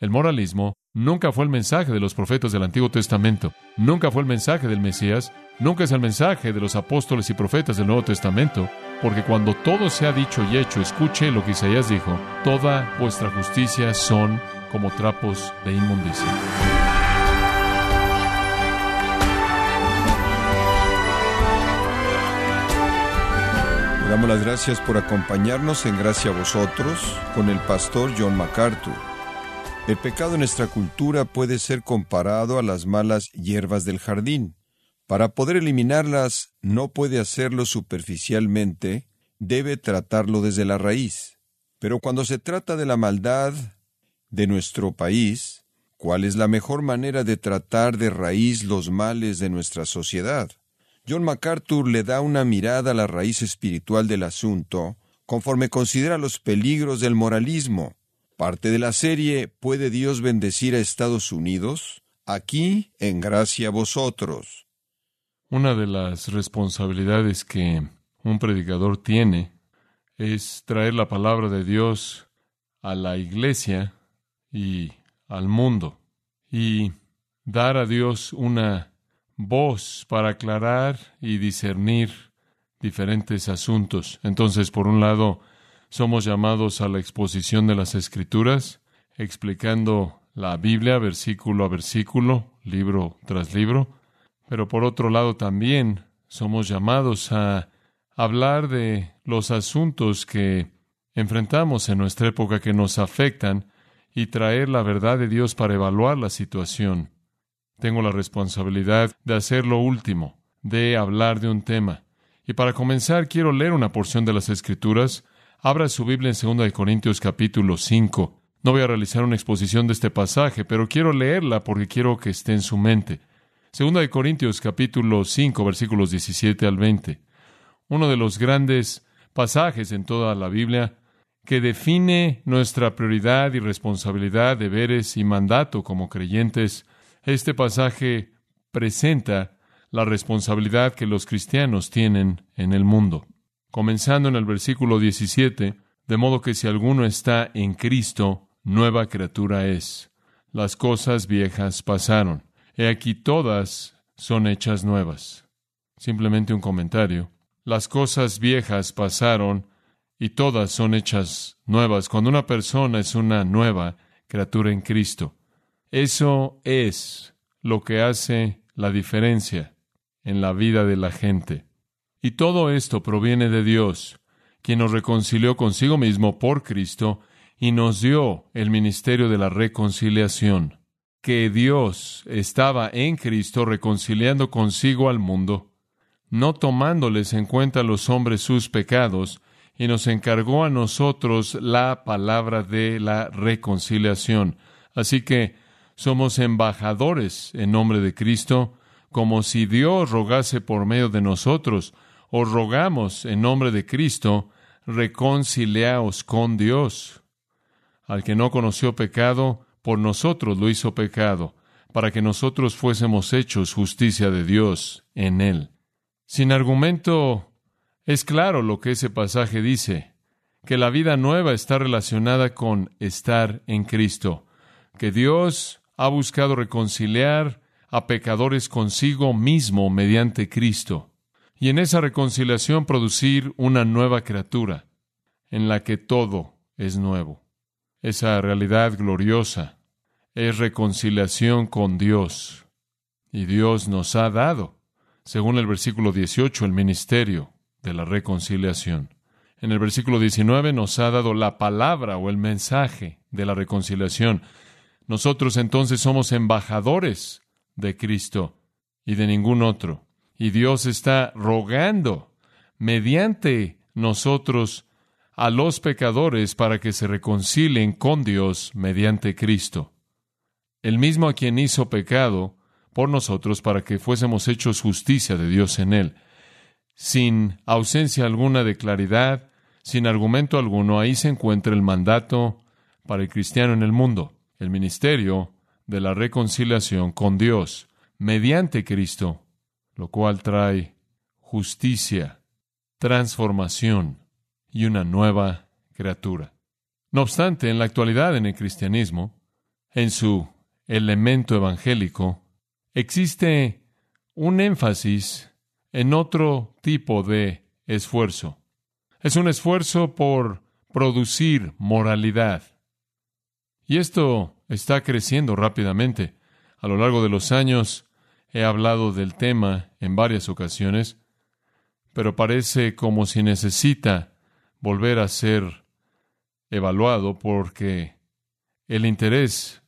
El moralismo nunca fue el mensaje de los profetas del Antiguo Testamento, nunca fue el mensaje del Mesías, nunca es el mensaje de los apóstoles y profetas del Nuevo Testamento, porque cuando todo se ha dicho y hecho, escuche lo que Isaías dijo, toda vuestra justicia son como trapos de inmundicia. Le damos las gracias por acompañarnos en Gracia a vosotros con el pastor John MacArthur. El pecado en nuestra cultura puede ser comparado a las malas hierbas del jardín. Para poder eliminarlas no puede hacerlo superficialmente, debe tratarlo desde la raíz. Pero cuando se trata de la maldad de nuestro país, ¿cuál es la mejor manera de tratar de raíz los males de nuestra sociedad? John MacArthur le da una mirada a la raíz espiritual del asunto, conforme considera los peligros del moralismo. Parte de la serie ¿Puede Dios bendecir a Estados Unidos? Aquí, en gracia a vosotros. Una de las responsabilidades que un predicador tiene es traer la palabra de Dios a la iglesia y al mundo y dar a Dios una voz para aclarar y discernir diferentes asuntos. Entonces, por un lado, somos llamados a la exposición de las escrituras, explicando la Biblia versículo a versículo, libro tras libro, pero por otro lado también somos llamados a hablar de los asuntos que enfrentamos en nuestra época que nos afectan y traer la verdad de Dios para evaluar la situación. Tengo la responsabilidad de hacer lo último, de hablar de un tema. Y para comenzar quiero leer una porción de las Escrituras. Abra su Biblia en 2 Corintios capítulo 5. No voy a realizar una exposición de este pasaje, pero quiero leerla porque quiero que esté en su mente. 2 Corintios capítulo 5 versículos 17 al 20. Uno de los grandes pasajes en toda la Biblia que define nuestra prioridad y responsabilidad, deberes y mandato como creyentes, este pasaje presenta la responsabilidad que los cristianos tienen en el mundo. Comenzando en el versículo 17, de modo que si alguno está en Cristo, nueva criatura es. Las cosas viejas pasaron. He aquí todas son hechas nuevas. Simplemente un comentario. Las cosas viejas pasaron y todas son hechas nuevas. Cuando una persona es una nueva criatura en Cristo, eso es lo que hace la diferencia en la vida de la gente. Y todo esto proviene de Dios, quien nos reconcilió consigo mismo por Cristo y nos dio el ministerio de la reconciliación, que Dios estaba en Cristo reconciliando consigo al mundo, no tomándoles en cuenta a los hombres sus pecados, y nos encargó a nosotros la palabra de la reconciliación. Así que somos embajadores en nombre de Cristo, como si Dios rogase por medio de nosotros, o rogamos en nombre de Cristo, reconciliaos con Dios. Al que no conoció pecado, por nosotros lo hizo pecado, para que nosotros fuésemos hechos justicia de Dios en él. Sin argumento es claro lo que ese pasaje dice, que la vida nueva está relacionada con estar en Cristo, que Dios ha buscado reconciliar a pecadores consigo mismo mediante Cristo, y en esa reconciliación producir una nueva criatura, en la que todo es nuevo. Esa realidad gloriosa es reconciliación con Dios, y Dios nos ha dado, según el versículo 18, el ministerio de la reconciliación. En el versículo 19 nos ha dado la palabra o el mensaje de la reconciliación. Nosotros entonces somos embajadores de Cristo y de ningún otro. Y Dios está rogando mediante nosotros a los pecadores para que se reconcilien con Dios mediante Cristo. El mismo a quien hizo pecado por nosotros para que fuésemos hechos justicia de Dios en él sin ausencia alguna de claridad, sin argumento alguno, ahí se encuentra el mandato para el cristiano en el mundo, el ministerio de la reconciliación con Dios mediante Cristo, lo cual trae justicia, transformación y una nueva criatura. No obstante, en la actualidad en el cristianismo, en su elemento evangélico, existe un énfasis en otro tipo de esfuerzo. Es un esfuerzo por producir moralidad. Y esto está creciendo rápidamente. A lo largo de los años he hablado del tema en varias ocasiones, pero parece como si necesita volver a ser evaluado porque el interés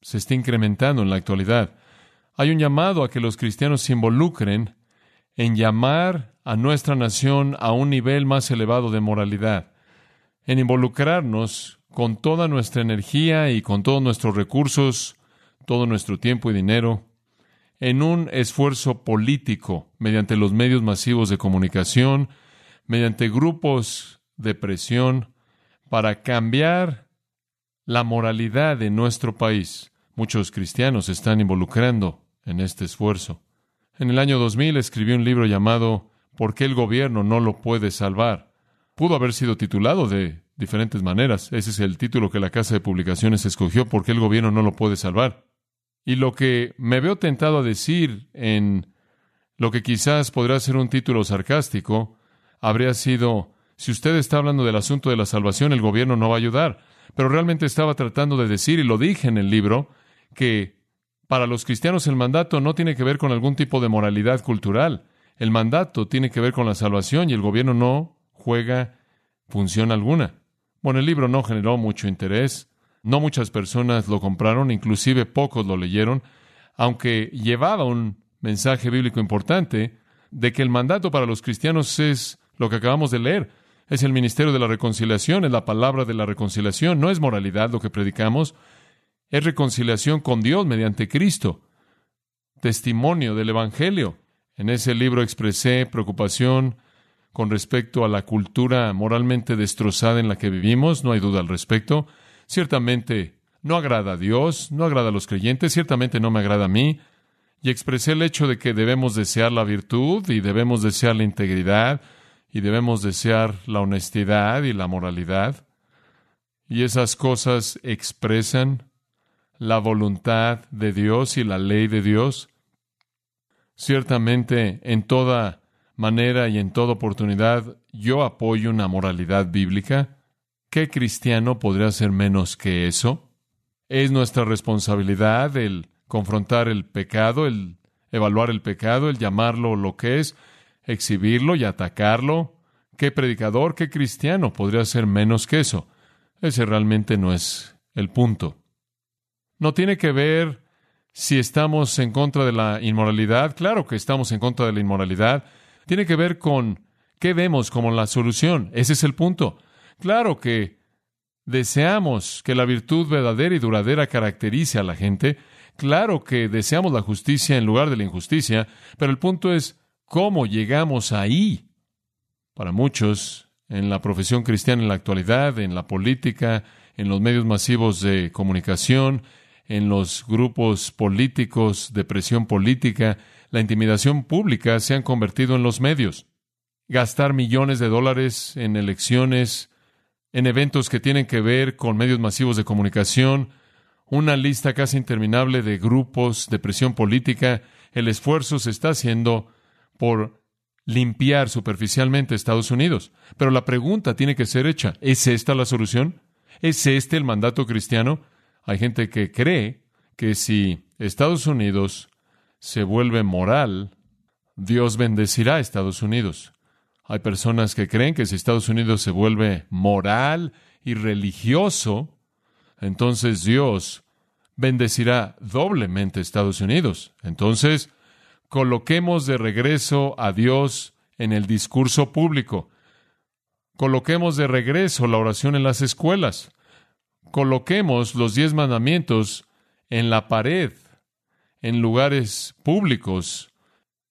se está incrementando en la actualidad. Hay un llamado a que los cristianos se involucren en llamar a nuestra nación a un nivel más elevado de moralidad, en involucrarnos con toda nuestra energía y con todos nuestros recursos, todo nuestro tiempo y dinero, en un esfuerzo político mediante los medios masivos de comunicación, mediante grupos de presión, para cambiar la moralidad de nuestro país. Muchos cristianos se están involucrando en este esfuerzo. En el año 2000 escribió un libro llamado ¿Por qué el gobierno no lo puede salvar? Pudo haber sido titulado de diferentes maneras. Ese es el título que la casa de publicaciones escogió, ¿Por qué el gobierno no lo puede salvar? Y lo que me veo tentado a decir en lo que quizás podría ser un título sarcástico, habría sido si usted está hablando del asunto de la salvación, el gobierno no va a ayudar. Pero realmente estaba tratando de decir, y lo dije en el libro, que para los cristianos el mandato no tiene que ver con algún tipo de moralidad cultural. El mandato tiene que ver con la salvación y el gobierno no juega función alguna. Bueno, el libro no generó mucho interés. No muchas personas lo compraron, inclusive pocos lo leyeron, aunque llevaba un mensaje bíblico importante de que el mandato para los cristianos es lo que acabamos de leer es el ministerio de la reconciliación, es la palabra de la reconciliación, no es moralidad lo que predicamos, es reconciliación con Dios mediante Cristo, testimonio del Evangelio. En ese libro expresé preocupación con respecto a la cultura moralmente destrozada en la que vivimos, no hay duda al respecto. Ciertamente no agrada a Dios, no agrada a los creyentes, ciertamente no me agrada a mí, y expresé el hecho de que debemos desear la virtud y debemos desear la integridad, y debemos desear la honestidad y la moralidad. Y esas cosas expresan la voluntad de Dios y la ley de Dios. Ciertamente, en toda manera y en toda oportunidad, yo apoyo una moralidad bíblica. ¿Qué cristiano podría ser menos que eso? Es nuestra responsabilidad el confrontar el pecado, el evaluar el pecado, el llamarlo lo que es, exhibirlo y atacarlo. ¿Qué predicador, qué cristiano podría ser menos que eso? Ese realmente no es el punto. No tiene que ver si estamos en contra de la inmoralidad. Claro que estamos en contra de la inmoralidad. Tiene que ver con qué vemos como la solución. Ese es el punto. Claro que deseamos que la virtud verdadera y duradera caracterice a la gente. Claro que deseamos la justicia en lugar de la injusticia. Pero el punto es ¿Cómo llegamos ahí? Para muchos, en la profesión cristiana en la actualidad, en la política, en los medios masivos de comunicación, en los grupos políticos de presión política, la intimidación pública se han convertido en los medios. Gastar millones de dólares en elecciones, en eventos que tienen que ver con medios masivos de comunicación, una lista casi interminable de grupos de presión política, el esfuerzo se está haciendo por limpiar superficialmente Estados Unidos. Pero la pregunta tiene que ser hecha, ¿es esta la solución? ¿Es este el mandato cristiano? Hay gente que cree que si Estados Unidos se vuelve moral, Dios bendecirá a Estados Unidos. Hay personas que creen que si Estados Unidos se vuelve moral y religioso, entonces Dios bendecirá doblemente a Estados Unidos. Entonces, Coloquemos de regreso a Dios en el discurso público. Coloquemos de regreso la oración en las escuelas. Coloquemos los diez mandamientos en la pared, en lugares públicos,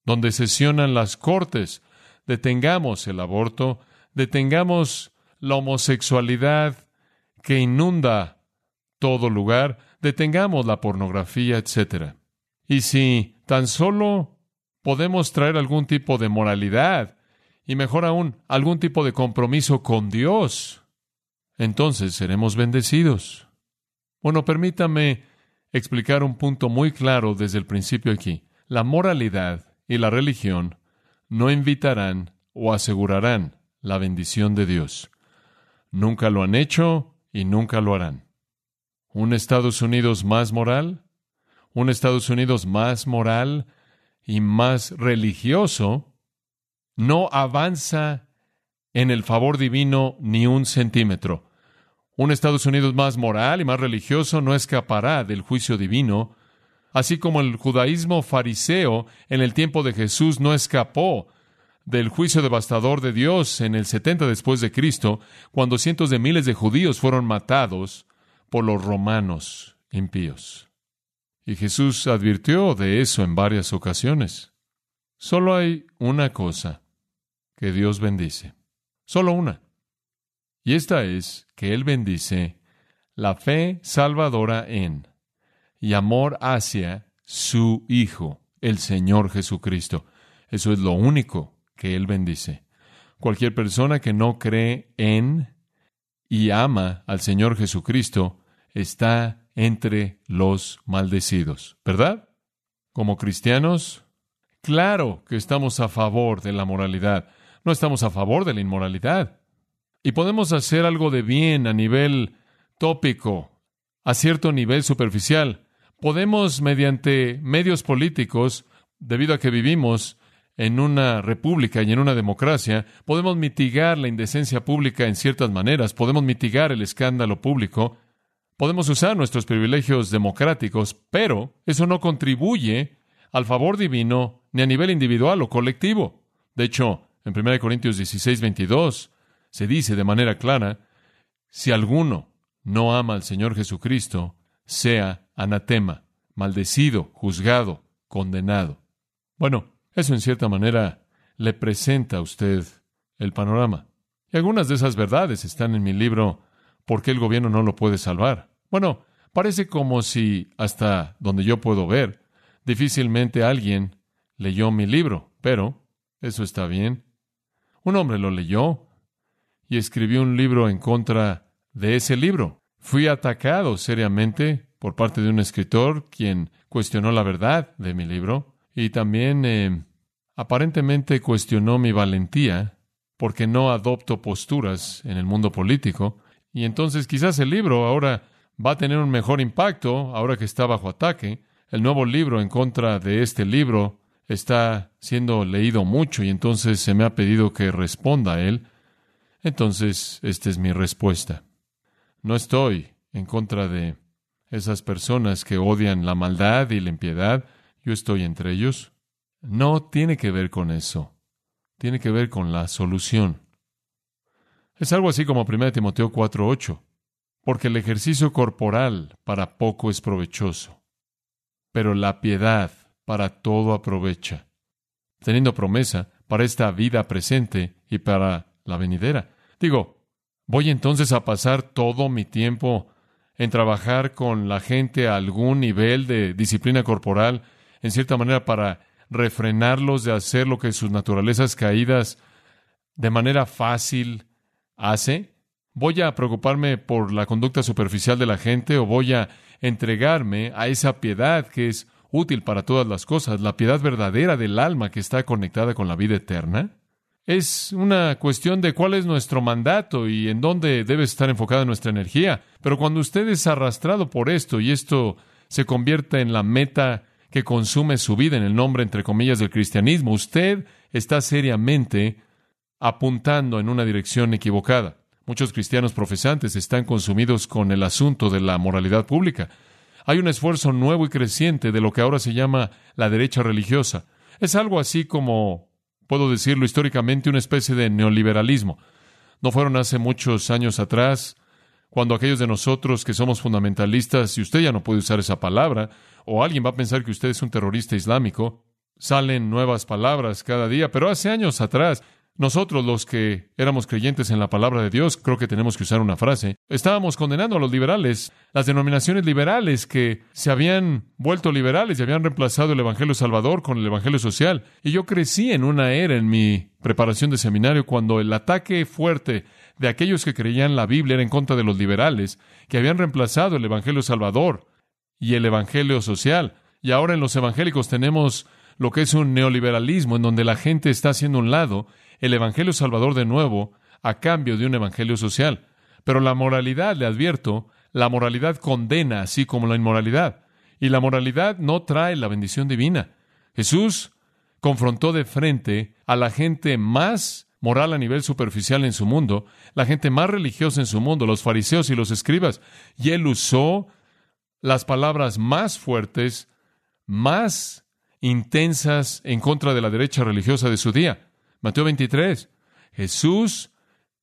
donde sesionan las cortes. Detengamos el aborto, detengamos la homosexualidad que inunda todo lugar, detengamos la pornografía, etc. Y si tan solo podemos traer algún tipo de moralidad y mejor aún, algún tipo de compromiso con Dios, entonces seremos bendecidos. Bueno, permítame explicar un punto muy claro desde el principio aquí. La moralidad y la religión no invitarán o asegurarán la bendición de Dios. Nunca lo han hecho y nunca lo harán. ¿Un Estados Unidos más moral? ¿Un Estados Unidos más moral y más religioso? No avanza en el favor divino ni un centímetro. Un Estados Unidos más moral y más religioso no escapará del juicio divino, así como el judaísmo fariseo en el tiempo de Jesús no escapó del juicio devastador de Dios en el 70 después de Cristo, cuando cientos de miles de judíos fueron matados por los romanos impíos. Y Jesús advirtió de eso en varias ocasiones. Solo hay una cosa que Dios bendice. Solo una. Y esta es que Él bendice la fe salvadora en y amor hacia su Hijo, el Señor Jesucristo. Eso es lo único que Él bendice. Cualquier persona que no cree en y ama al Señor Jesucristo está entre los maldecidos, ¿verdad? Como cristianos, claro que estamos a favor de la moralidad, no estamos a favor de la inmoralidad. Y podemos hacer algo de bien a nivel tópico, a cierto nivel superficial. Podemos, mediante medios políticos, debido a que vivimos en una república y en una democracia, podemos mitigar la indecencia pública en ciertas maneras, podemos mitigar el escándalo público, podemos usar nuestros privilegios democráticos, pero eso no contribuye al favor divino ni a nivel individual o colectivo. De hecho, en 1 Corintios 16, 22, se dice de manera clara, si alguno no ama al Señor Jesucristo, sea anatema, maldecido, juzgado, condenado. Bueno, eso en cierta manera le presenta a usted el panorama. Y algunas de esas verdades están en mi libro ¿Por qué el gobierno no lo puede salvar? Bueno, parece como si, hasta donde yo puedo ver, difícilmente alguien leyó mi libro, pero eso está bien. Un hombre lo leyó, y escribió un libro en contra de ese libro. Fui atacado seriamente por parte de un escritor quien cuestionó la verdad de mi libro y también eh, aparentemente cuestionó mi valentía porque no adopto posturas en el mundo político y entonces quizás el libro ahora va a tener un mejor impacto ahora que está bajo ataque. El nuevo libro en contra de este libro está siendo leído mucho y entonces se me ha pedido que responda a él entonces, esta es mi respuesta. No estoy en contra de esas personas que odian la maldad y la impiedad. Yo estoy entre ellos. No tiene que ver con eso. Tiene que ver con la solución. Es algo así como 1 Timoteo 4:8. Porque el ejercicio corporal para poco es provechoso, pero la piedad para todo aprovecha, teniendo promesa para esta vida presente y para la venidera. Digo, ¿voy entonces a pasar todo mi tiempo en trabajar con la gente a algún nivel de disciplina corporal, en cierta manera para refrenarlos de hacer lo que sus naturalezas caídas de manera fácil hace? ¿Voy a preocuparme por la conducta superficial de la gente o voy a entregarme a esa piedad que es útil para todas las cosas, la piedad verdadera del alma que está conectada con la vida eterna? Es una cuestión de cuál es nuestro mandato y en dónde debe estar enfocada nuestra energía. Pero cuando usted es arrastrado por esto y esto se convierte en la meta que consume su vida en el nombre, entre comillas, del cristianismo, usted está seriamente apuntando en una dirección equivocada. Muchos cristianos profesantes están consumidos con el asunto de la moralidad pública. Hay un esfuerzo nuevo y creciente de lo que ahora se llama la derecha religiosa. Es algo así como puedo decirlo históricamente, una especie de neoliberalismo. No fueron hace muchos años atrás cuando aquellos de nosotros que somos fundamentalistas, y usted ya no puede usar esa palabra, o alguien va a pensar que usted es un terrorista islámico, salen nuevas palabras cada día, pero hace años atrás nosotros los que éramos creyentes en la palabra de Dios, creo que tenemos que usar una frase, estábamos condenando a los liberales, las denominaciones liberales que se habían vuelto liberales y habían reemplazado el Evangelio Salvador con el Evangelio Social. Y yo crecí en una era en mi preparación de seminario cuando el ataque fuerte de aquellos que creían la Biblia era en contra de los liberales, que habían reemplazado el Evangelio Salvador y el Evangelio Social. Y ahora en los evangélicos tenemos lo que es un neoliberalismo en donde la gente está haciendo un lado el Evangelio Salvador de nuevo a cambio de un Evangelio social. Pero la moralidad, le advierto, la moralidad condena así como la inmoralidad. Y la moralidad no trae la bendición divina. Jesús confrontó de frente a la gente más moral a nivel superficial en su mundo, la gente más religiosa en su mundo, los fariseos y los escribas, y él usó las palabras más fuertes, más intensas en contra de la derecha religiosa de su día. Mateo 23. Jesús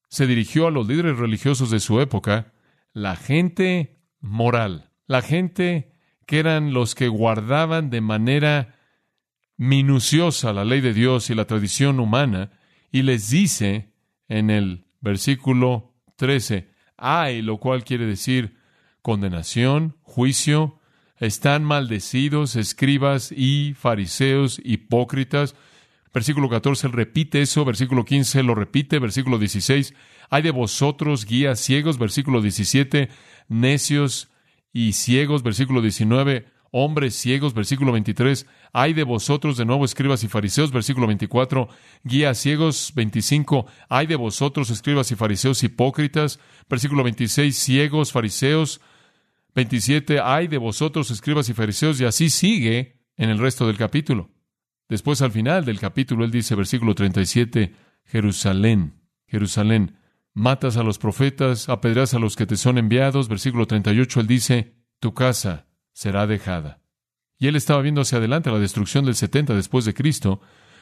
se dirigió a los líderes religiosos de su época, la gente moral, la gente que eran los que guardaban de manera minuciosa la ley de Dios y la tradición humana, y les dice en el versículo 13, hay, lo cual quiere decir condenación, juicio, están maldecidos escribas y fariseos hipócritas, Versículo 14 él repite eso, versículo 15 lo repite, versículo 16, hay de vosotros guías ciegos, versículo 17, necios y ciegos, versículo 19, hombres ciegos, versículo 23, hay de vosotros de nuevo escribas y fariseos, versículo 24, guías ciegos, 25, hay de vosotros escribas y fariseos hipócritas, versículo 26, ciegos, fariseos, 27, hay de vosotros escribas y fariseos, y así sigue en el resto del capítulo. Después al final del capítulo, él dice, versículo 37, Jerusalén, Jerusalén, matas a los profetas, apedreas a los que te son enviados. Versículo 38, él dice, tu casa será dejada. Y él estaba viendo hacia adelante la destrucción del 70 después de Cristo,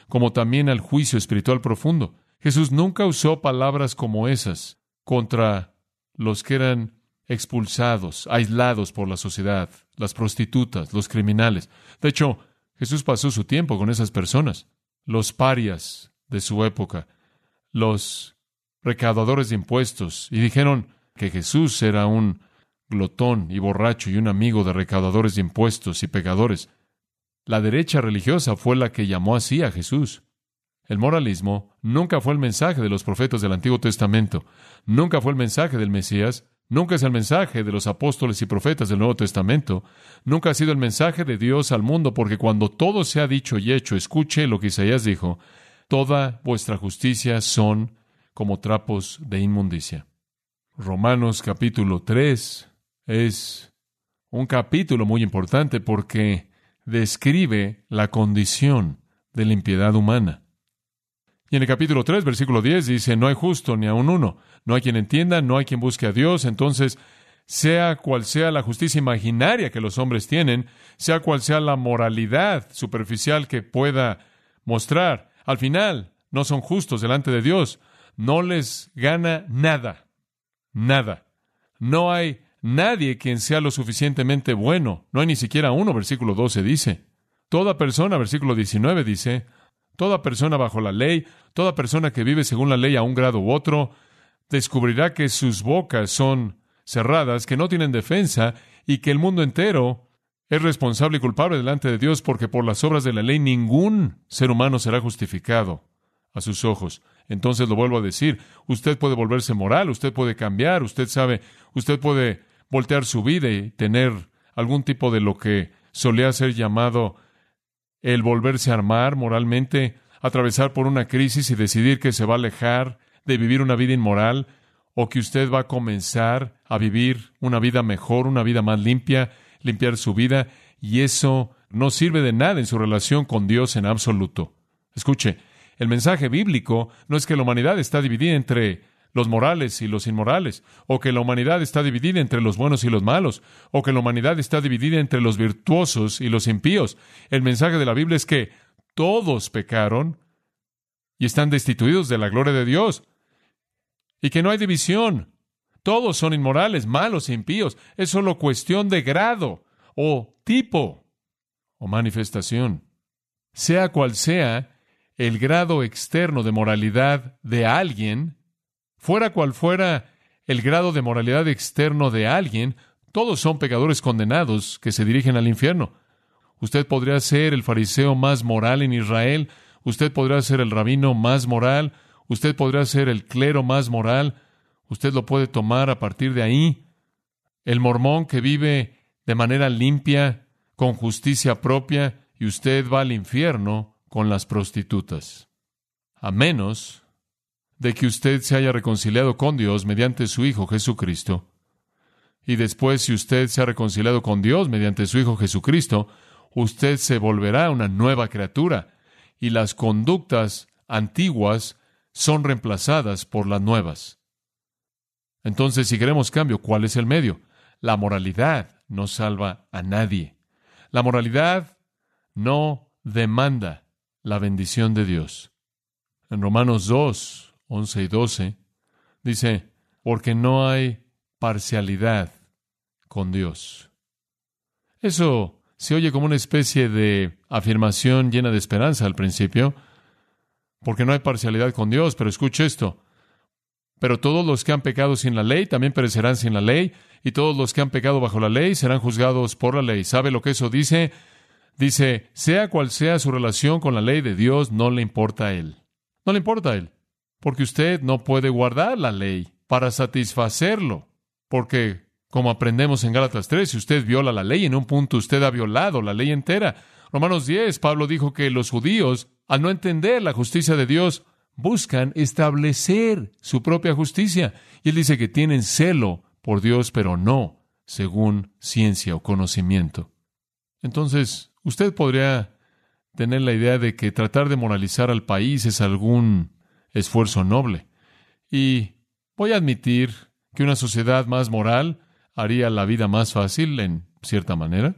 como también al juicio espiritual profundo. Jesús nunca usó palabras como esas contra los que eran expulsados, aislados por la sociedad, las prostitutas, los criminales. De hecho, Jesús pasó su tiempo con esas personas, los parias de su época, los recaudadores de impuestos, y dijeron que Jesús era un glotón y borracho y un amigo de recaudadores de impuestos y pecadores. La derecha religiosa fue la que llamó así a Jesús. El moralismo nunca fue el mensaje de los profetas del Antiguo Testamento, nunca fue el mensaje del Mesías, Nunca es el mensaje de los apóstoles y profetas del Nuevo Testamento. Nunca ha sido el mensaje de Dios al mundo, porque cuando todo se ha dicho y hecho, escuche lo que Isaías dijo, toda vuestra justicia son como trapos de inmundicia. Romanos capítulo 3 es un capítulo muy importante porque describe la condición de la impiedad humana. Y en el capítulo 3, versículo 10 dice, no hay justo ni aun uno, no hay quien entienda, no hay quien busque a Dios, entonces, sea cual sea la justicia imaginaria que los hombres tienen, sea cual sea la moralidad superficial que pueda mostrar, al final no son justos delante de Dios, no les gana nada, nada. No hay nadie quien sea lo suficientemente bueno, no hay ni siquiera uno, versículo 12 dice. Toda persona, versículo 19 dice, Toda persona bajo la ley, toda persona que vive según la ley a un grado u otro, descubrirá que sus bocas son cerradas, que no tienen defensa y que el mundo entero es responsable y culpable delante de Dios porque por las obras de la ley ningún ser humano será justificado a sus ojos. Entonces lo vuelvo a decir, usted puede volverse moral, usted puede cambiar, usted sabe, usted puede voltear su vida y tener algún tipo de lo que solía ser llamado el volverse a armar moralmente, atravesar por una crisis y decidir que se va a alejar de vivir una vida inmoral o que usted va a comenzar a vivir una vida mejor, una vida más limpia, limpiar su vida, y eso no sirve de nada en su relación con Dios en absoluto. Escuche, el mensaje bíblico no es que la humanidad está dividida entre los morales y los inmorales, o que la humanidad está dividida entre los buenos y los malos, o que la humanidad está dividida entre los virtuosos y los impíos. El mensaje de la Biblia es que todos pecaron y están destituidos de la gloria de Dios, y que no hay división. Todos son inmorales, malos e impíos. Es solo cuestión de grado o tipo o manifestación. Sea cual sea el grado externo de moralidad de alguien, fuera cual fuera el grado de moralidad externo de alguien, todos son pecadores condenados que se dirigen al infierno. Usted podría ser el fariseo más moral en Israel, usted podría ser el rabino más moral, usted podría ser el clero más moral, usted lo puede tomar a partir de ahí. El mormón que vive de manera limpia, con justicia propia, y usted va al infierno con las prostitutas. A menos de que usted se haya reconciliado con Dios mediante su Hijo Jesucristo. Y después, si usted se ha reconciliado con Dios mediante su Hijo Jesucristo, usted se volverá una nueva criatura y las conductas antiguas son reemplazadas por las nuevas. Entonces, si queremos cambio, ¿cuál es el medio? La moralidad no salva a nadie. La moralidad no demanda la bendición de Dios. En Romanos 2, 11 y 12, dice, porque no hay parcialidad con Dios. Eso se oye como una especie de afirmación llena de esperanza al principio, porque no hay parcialidad con Dios, pero escuche esto. Pero todos los que han pecado sin la ley también perecerán sin la ley, y todos los que han pecado bajo la ley serán juzgados por la ley. ¿Sabe lo que eso dice? Dice, sea cual sea su relación con la ley de Dios, no le importa a él. No le importa a él, porque usted no puede guardar la ley para satisfacerlo, porque como aprendemos en Gálatas 3, si usted viola la ley en un punto, usted ha violado la ley entera. Romanos 10, Pablo dijo que los judíos, al no entender la justicia de Dios, buscan establecer su propia justicia. Y él dice que tienen celo por Dios, pero no según ciencia o conocimiento. Entonces, usted podría tener la idea de que tratar de moralizar al país es algún esfuerzo noble. Y voy a admitir que una sociedad más moral haría la vida más fácil en cierta manera.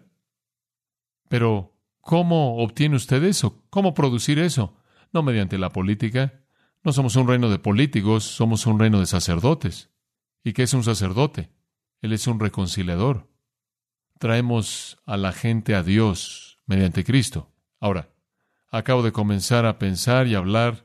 Pero, ¿cómo obtiene usted eso? ¿Cómo producir eso? No mediante la política. No somos un reino de políticos, somos un reino de sacerdotes. ¿Y qué es un sacerdote? Él es un reconciliador. Traemos a la gente a Dios mediante Cristo. Ahora, acabo de comenzar a pensar y hablar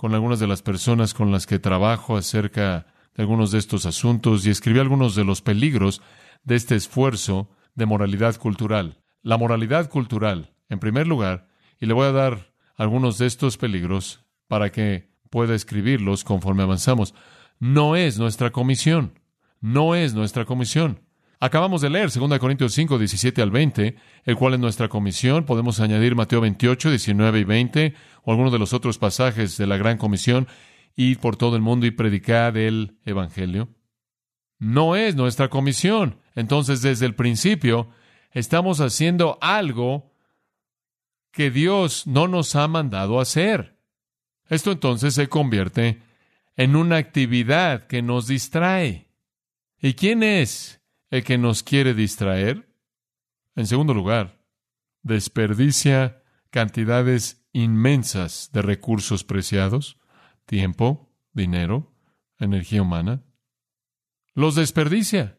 con algunas de las personas con las que trabajo acerca de algunos de estos asuntos y escribí algunos de los peligros de este esfuerzo de moralidad cultural. La moralidad cultural, en primer lugar, y le voy a dar algunos de estos peligros para que pueda escribirlos conforme avanzamos, no es nuestra comisión. No es nuestra comisión. Acabamos de leer 2 Corintios 5, 17 al 20, el cual es nuestra comisión. Podemos añadir Mateo 28, 19 y 20, o algunos de los otros pasajes de la Gran Comisión, ir por todo el mundo y predicar el Evangelio. No es nuestra comisión. Entonces, desde el principio, estamos haciendo algo que Dios no nos ha mandado hacer. Esto entonces se convierte en una actividad que nos distrae. ¿Y quién es el que nos quiere distraer? En segundo lugar, desperdicia cantidades inmensas de recursos preciados tiempo, dinero, energía humana. Los desperdicia.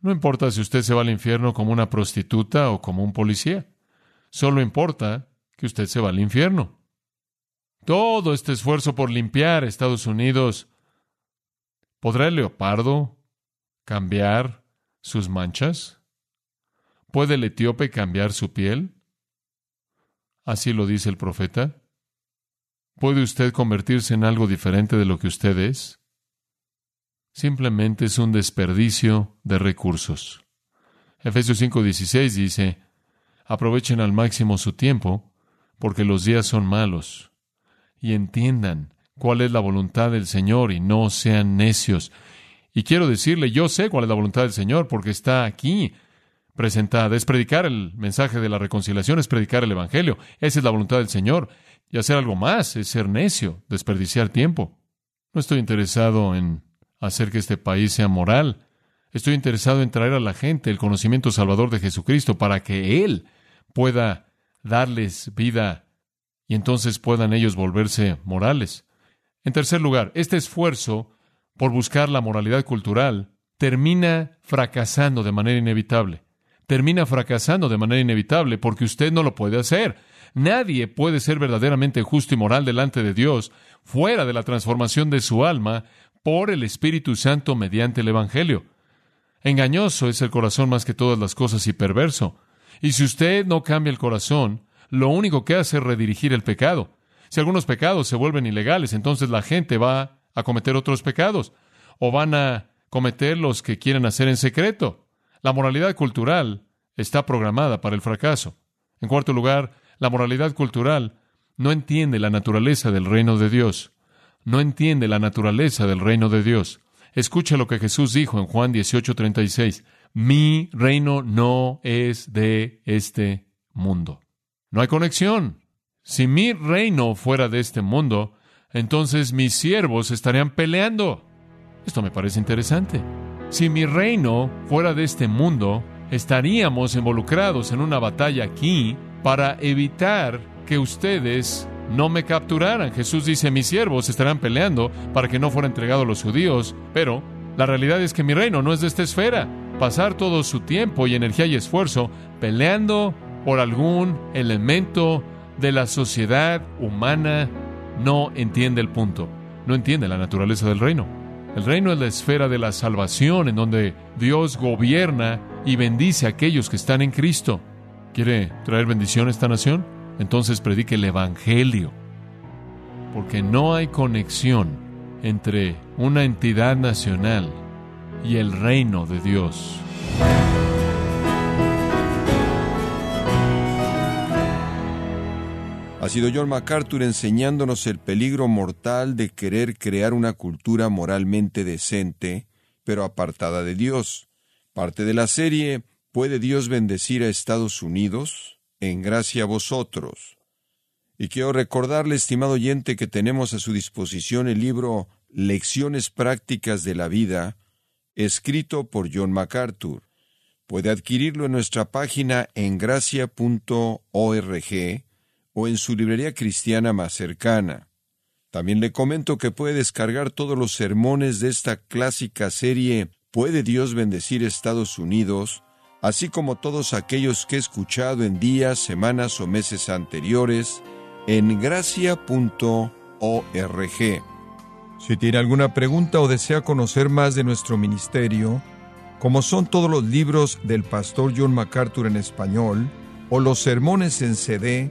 No importa si usted se va al infierno como una prostituta o como un policía. Solo importa que usted se va al infierno. Todo este esfuerzo por limpiar Estados Unidos, ¿podrá el leopardo cambiar sus manchas? ¿Puede el etíope cambiar su piel? Así lo dice el profeta. ¿Puede usted convertirse en algo diferente de lo que usted es? Simplemente es un desperdicio de recursos. Efesios 5:16 dice, aprovechen al máximo su tiempo, porque los días son malos, y entiendan cuál es la voluntad del Señor y no sean necios. Y quiero decirle, yo sé cuál es la voluntad del Señor, porque está aquí presentada. Es predicar el mensaje de la reconciliación, es predicar el Evangelio. Esa es la voluntad del Señor. Y hacer algo más es ser necio, desperdiciar tiempo. No estoy interesado en hacer que este país sea moral. Estoy interesado en traer a la gente el conocimiento salvador de Jesucristo para que Él pueda darles vida y entonces puedan ellos volverse morales. En tercer lugar, este esfuerzo por buscar la moralidad cultural termina fracasando de manera inevitable. termina fracasando de manera inevitable porque usted no lo puede hacer. Nadie puede ser verdaderamente justo y moral delante de Dios fuera de la transformación de su alma por el Espíritu Santo mediante el Evangelio. Engañoso es el corazón más que todas las cosas y perverso. Y si usted no cambia el corazón, lo único que hace es redirigir el pecado. Si algunos pecados se vuelven ilegales, entonces la gente va a cometer otros pecados o van a cometer los que quieren hacer en secreto. La moralidad cultural está programada para el fracaso. En cuarto lugar, la moralidad cultural no entiende la naturaleza del reino de Dios. No entiende la naturaleza del reino de Dios. Escucha lo que Jesús dijo en Juan 18:36. Mi reino no es de este mundo. No hay conexión. Si mi reino fuera de este mundo, entonces mis siervos estarían peleando. Esto me parece interesante. Si mi reino fuera de este mundo, estaríamos involucrados en una batalla aquí para evitar que ustedes no me capturaran. Jesús dice, mis siervos estarán peleando para que no fuera entregado a los judíos, pero la realidad es que mi reino no es de esta esfera. Pasar todo su tiempo y energía y esfuerzo peleando por algún elemento de la sociedad humana no entiende el punto, no entiende la naturaleza del reino. El reino es la esfera de la salvación en donde Dios gobierna y bendice a aquellos que están en Cristo. ¿Quiere traer bendición a esta nación? Entonces predique el Evangelio. Porque no hay conexión entre una entidad nacional y el reino de Dios. Ha sido John MacArthur enseñándonos el peligro mortal de querer crear una cultura moralmente decente, pero apartada de Dios. Parte de la serie ¿Puede Dios bendecir a Estados Unidos? En gracia a vosotros. Y quiero recordarle, estimado oyente, que tenemos a su disposición el libro Lecciones Prácticas de la Vida, escrito por John MacArthur. Puede adquirirlo en nuestra página en gracia.org o en su librería cristiana más cercana. También le comento que puede descargar todos los sermones de esta clásica serie ¿Puede Dios bendecir Estados Unidos? así como todos aquellos que he escuchado en días, semanas o meses anteriores en gracia.org. Si tiene alguna pregunta o desea conocer más de nuestro ministerio, como son todos los libros del pastor John MacArthur en español o los sermones en CD